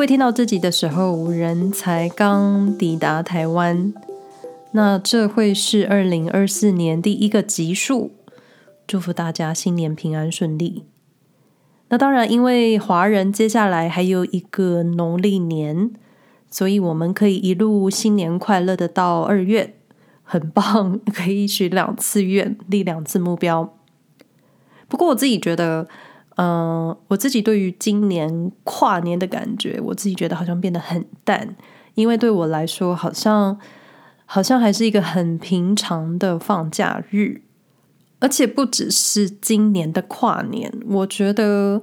会听到这集的时候，人才刚抵达台湾，那这会是二零二四年第一个集数，祝福大家新年平安顺利。那当然，因为华人接下来还有一个农历年，所以我们可以一路新年快乐的到二月，很棒，可以许两次愿，立两次目标。不过我自己觉得。嗯，我自己对于今年跨年的感觉，我自己觉得好像变得很淡，因为对我来说，好像好像还是一个很平常的放假日，而且不只是今年的跨年，我觉得，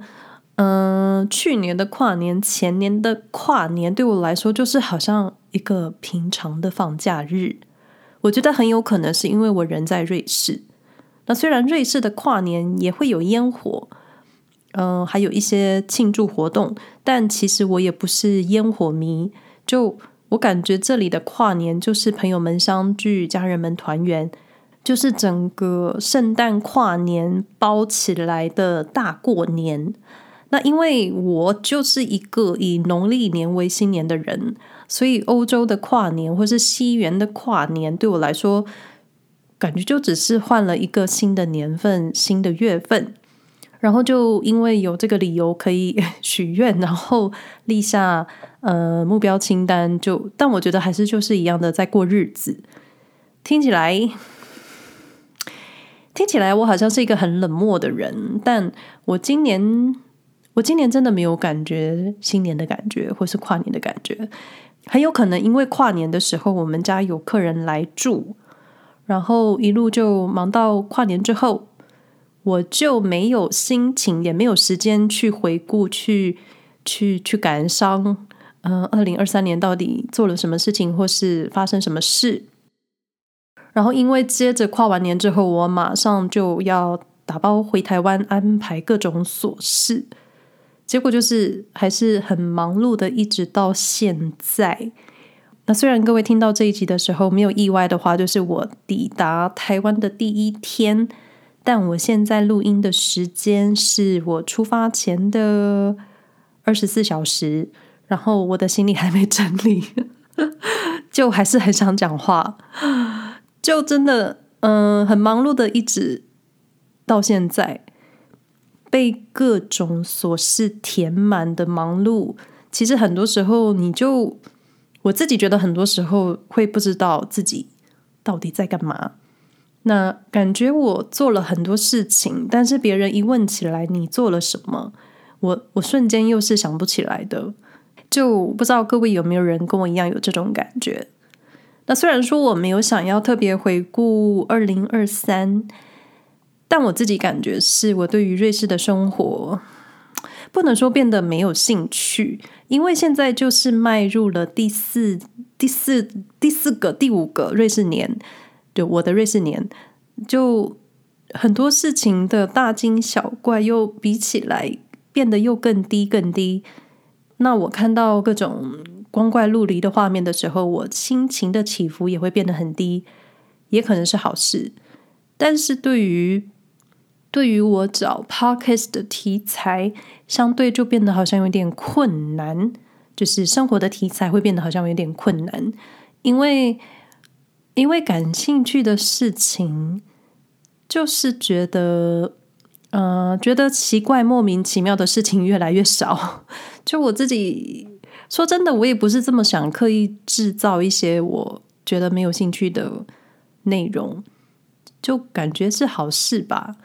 嗯，去年的跨年、前年的跨年，对我来说就是好像一个平常的放假日。我觉得很有可能是因为我人在瑞士，那虽然瑞士的跨年也会有烟火。嗯，还有一些庆祝活动，但其实我也不是烟火迷。就我感觉，这里的跨年就是朋友们相聚，家人们团圆，就是整个圣诞跨年包起来的大过年。那因为我就是一个以农历年为新年的人，所以欧洲的跨年或是西元的跨年，对我来说，感觉就只是换了一个新的年份、新的月份。然后就因为有这个理由可以 许愿，然后立下呃目标清单，就但我觉得还是就是一样的在过日子。听起来听起来我好像是一个很冷漠的人，但我今年我今年真的没有感觉新年的感觉，或是跨年的感觉。很有可能因为跨年的时候我们家有客人来住，然后一路就忙到跨年之后。我就没有心情，也没有时间去回顾、去去去感伤。嗯、呃，二零二三年到底做了什么事情，或是发生什么事？然后，因为接着跨完年之后，我马上就要打包回台湾，安排各种琐事。结果就是还是很忙碌的，一直到现在。那虽然各位听到这一集的时候没有意外的话，就是我抵达台湾的第一天。但我现在录音的时间是我出发前的二十四小时，然后我的行李还没整理，就还是很想讲话，就真的嗯、很忙碌的，一直到现在被各种琐事填满的忙碌，其实很多时候你就我自己觉得很多时候会不知道自己到底在干嘛。那感觉我做了很多事情，但是别人一问起来你做了什么，我我瞬间又是想不起来的，就不知道各位有没有人跟我一样有这种感觉。那虽然说我没有想要特别回顾二零二三，但我自己感觉是我对于瑞士的生活不能说变得没有兴趣，因为现在就是迈入了第四、第四、第四个、第五个瑞士年。就我的瑞士年，就很多事情的大惊小怪，又比起来变得又更低更低。那我看到各种光怪陆离的画面的时候，我心情的起伏也会变得很低，也可能是好事。但是对于对于我找 podcast 的题材，相对就变得好像有点困难，就是生活的题材会变得好像有点困难，因为。因为感兴趣的事情，就是觉得，呃，觉得奇怪、莫名其妙的事情越来越少。就我自己说真的，我也不是这么想刻意制造一些我觉得没有兴趣的内容，就感觉是好事吧。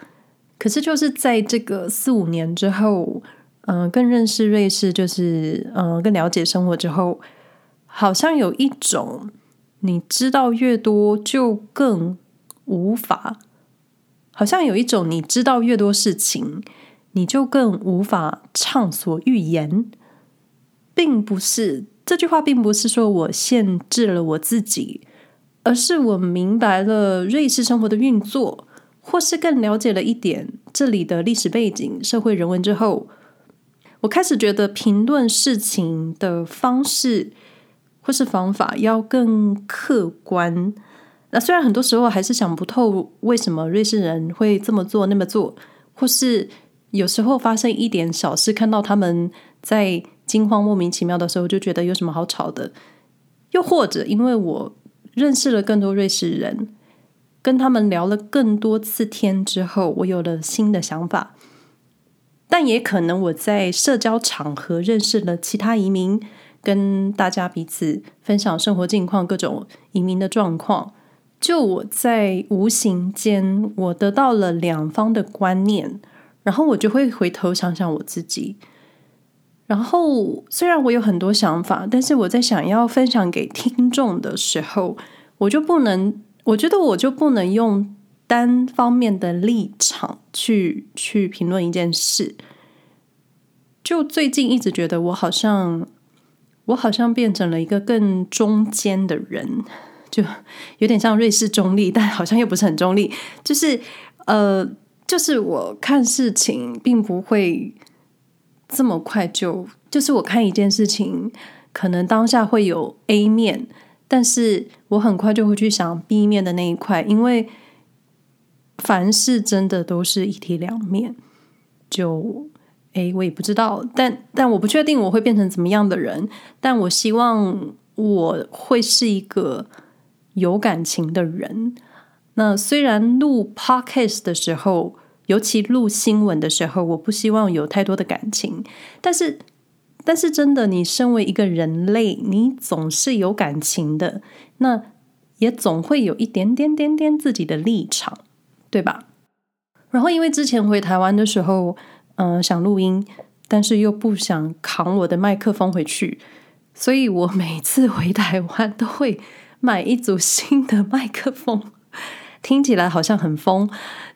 可是就是在这个四五年之后，嗯、更认识瑞士，就是嗯、更了解生活之后，好像有一种。你知道越多，就更无法。好像有一种，你知道越多事情，你就更无法畅所欲言。并不是，这句话，并不是说我限制了我自己，而是我明白了瑞士生活的运作，或是更了解了一点这里的历史背景、社会人文之后，我开始觉得评论事情的方式。或是方法要更客观。那虽然很多时候还是想不透为什么瑞士人会这么做那么做，或是有时候发生一点小事，看到他们在惊慌莫名其妙的时候，就觉得有什么好吵的。又或者因为我认识了更多瑞士人，跟他们聊了更多次天之后，我有了新的想法。但也可能我在社交场合认识了其他移民，跟大家彼此分享生活近况、各种移民的状况。就我在无形间，我得到了两方的观念，然后我就会回头想想我自己。然后，虽然我有很多想法，但是我在想要分享给听众的时候，我就不能，我觉得我就不能用单方面的立场去去评论一件事。就最近一直觉得我好像，我好像变成了一个更中间的人，就有点像瑞士中立，但好像又不是很中立。就是呃，就是我看事情并不会。这么快就就是我看一件事情，可能当下会有 A 面，但是我很快就会去想 B 面的那一块，因为凡事真的都是一体两面。就诶，我也不知道，但但我不确定我会变成怎么样的人，但我希望我会是一个有感情的人。那虽然录 Podcast 的时候。尤其录新闻的时候，我不希望有太多的感情。但是，但是真的，你身为一个人类，你总是有感情的，那也总会有一点点点点自己的立场，对吧？然后，因为之前回台湾的时候，嗯、想录音，但是又不想扛我的麦克风回去，所以我每次回台湾都会买一组新的麦克风。听起来好像很疯，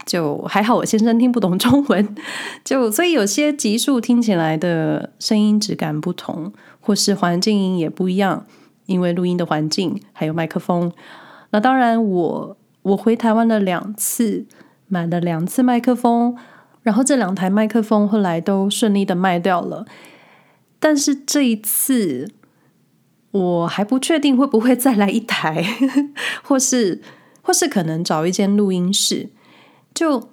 就还好我先生听不懂中文，就所以有些集数听起来的声音质感不同，或是环境音也不一样，因为录音的环境还有麦克风。那当然我，我我回台湾了两次，买了两次麦克风，然后这两台麦克风后来都顺利的卖掉了。但是这一次，我还不确定会不会再来一台，或是。或是可能找一间录音室，就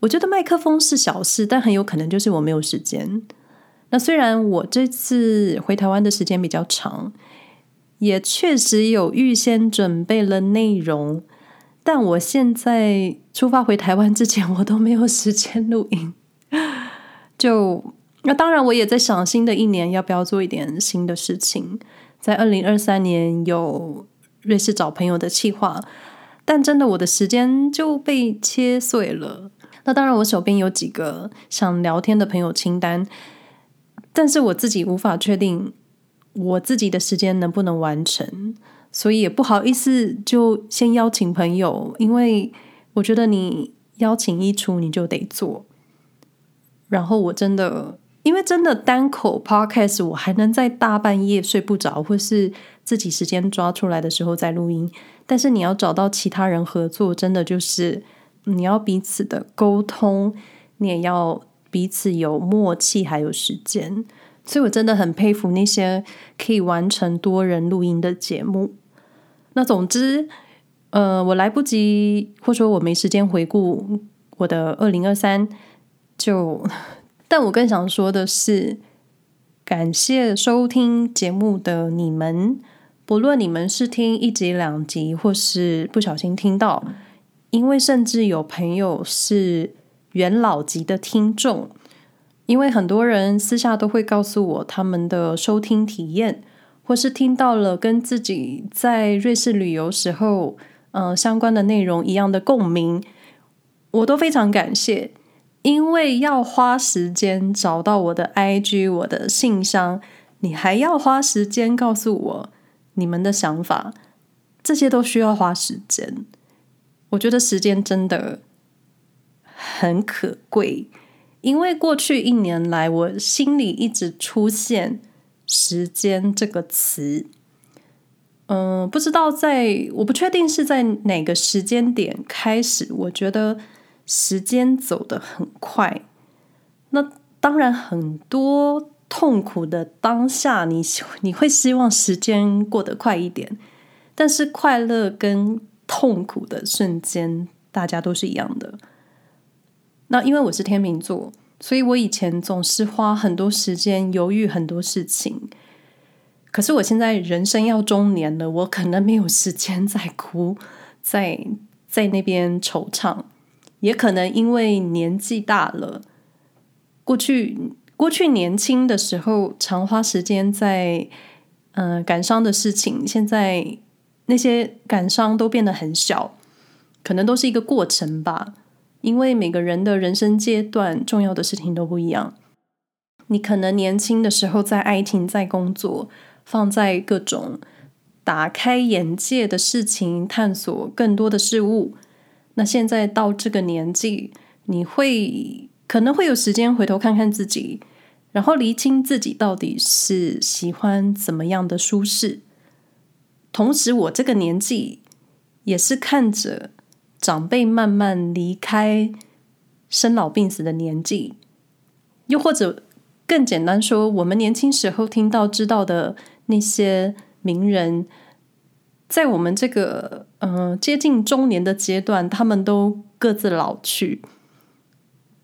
我觉得麦克风是小事，但很有可能就是我没有时间。那虽然我这次回台湾的时间比较长，也确实有预先准备了内容，但我现在出发回台湾之前，我都没有时间录音。就那当然，我也在想新的一年要不要做一点新的事情，在二零二三年有瑞士找朋友的计划。但真的，我的时间就被切碎了。那当然，我手边有几个想聊天的朋友清单，但是我自己无法确定我自己的时间能不能完成，所以也不好意思就先邀请朋友，因为我觉得你邀请一出你就得做。然后我真的，因为真的单口 podcast，我还能在大半夜睡不着，或是自己时间抓出来的时候再录音。但是你要找到其他人合作，真的就是你要彼此的沟通，你也要彼此有默契，还有时间。所以我真的很佩服那些可以完成多人录音的节目。那总之，呃，我来不及，或说我没时间回顾我的二零二三，就，但我更想说的是，感谢收听节目的你们。不论你们是听一集两集，或是不小心听到，因为甚至有朋友是元老级的听众，因为很多人私下都会告诉我他们的收听体验，或是听到了跟自己在瑞士旅游时候，呃，相关的内容一样的共鸣，我都非常感谢，因为要花时间找到我的 IG、我的信箱，你还要花时间告诉我。你们的想法，这些都需要花时间。我觉得时间真的很可贵，因为过去一年来，我心里一直出现“时间”这个词。嗯、不知道在，我不确定是在哪个时间点开始，我觉得时间走得很快。那当然很多。痛苦的当下，你你会希望时间过得快一点，但是快乐跟痛苦的瞬间，大家都是一样的。那因为我是天秤座，所以我以前总是花很多时间犹豫很多事情。可是我现在人生要中年了，我可能没有时间再哭，在在那边惆怅，也可能因为年纪大了。过去过去年轻的时候，常花时间在嗯、感伤的事情，现在那些感伤都变得很小，可能都是一个过程吧。因为每个人的人生阶段重要的事情都不一样，你可能年轻的时候在爱情、在工作，放在各种打开眼界的事情，探索更多的事物。那现在到这个年纪，你会可能会有时间回头看看自己，然后厘清自己到底是喜欢怎么样的舒适。同时，我这个年纪也是看着。长辈慢慢离开，生老病死的年纪，又或者更简单说，我们年轻时候听到知道的那些名人，在我们这个嗯、接近中年的阶段，他们都各自老去，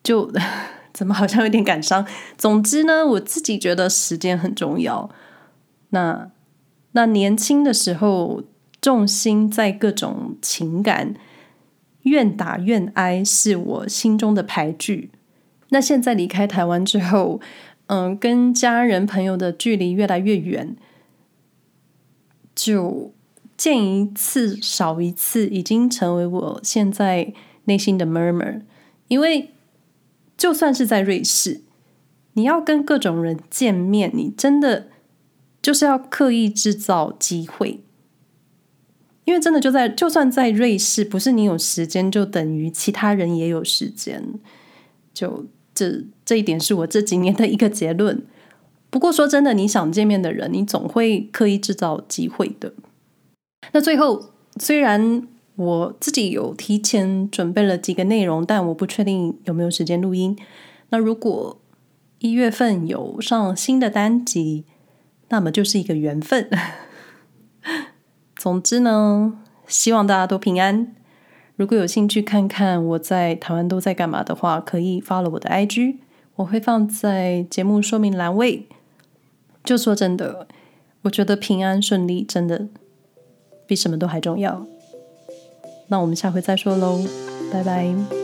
就 怎么好像有点感伤。总之呢，我自己觉得时间很重要。那那年轻的时候，重心在各种情感。愿打愿挨是我心中的排序。那现在离开台湾之后，嗯，跟家人朋友的距离越来越远，就见一次少一次，已经成为我现在内心的 murmur。因为就算是在瑞士，你要跟各种人见面，你真的就是要刻意制造机会。因为真的就在，就算在瑞士，不是你有时间就等于其他人也有时间。就这这一点是我这几年的一个结论。不过说真的，你想见面的人，你总会刻意制造机会的。那最后，虽然我自己有提前准备了几个内容，但我不确定有没有时间录音。那如果一月份有上新的单集，那么就是一个缘分。总之呢，希望大家都平安。如果有兴趣看看我在台湾都在干嘛的话，可以发了我的 IG，我会放在节目说明栏位。就说真的，我觉得平安顺利真的比什么都还重要。那我们下回再说喽，拜拜。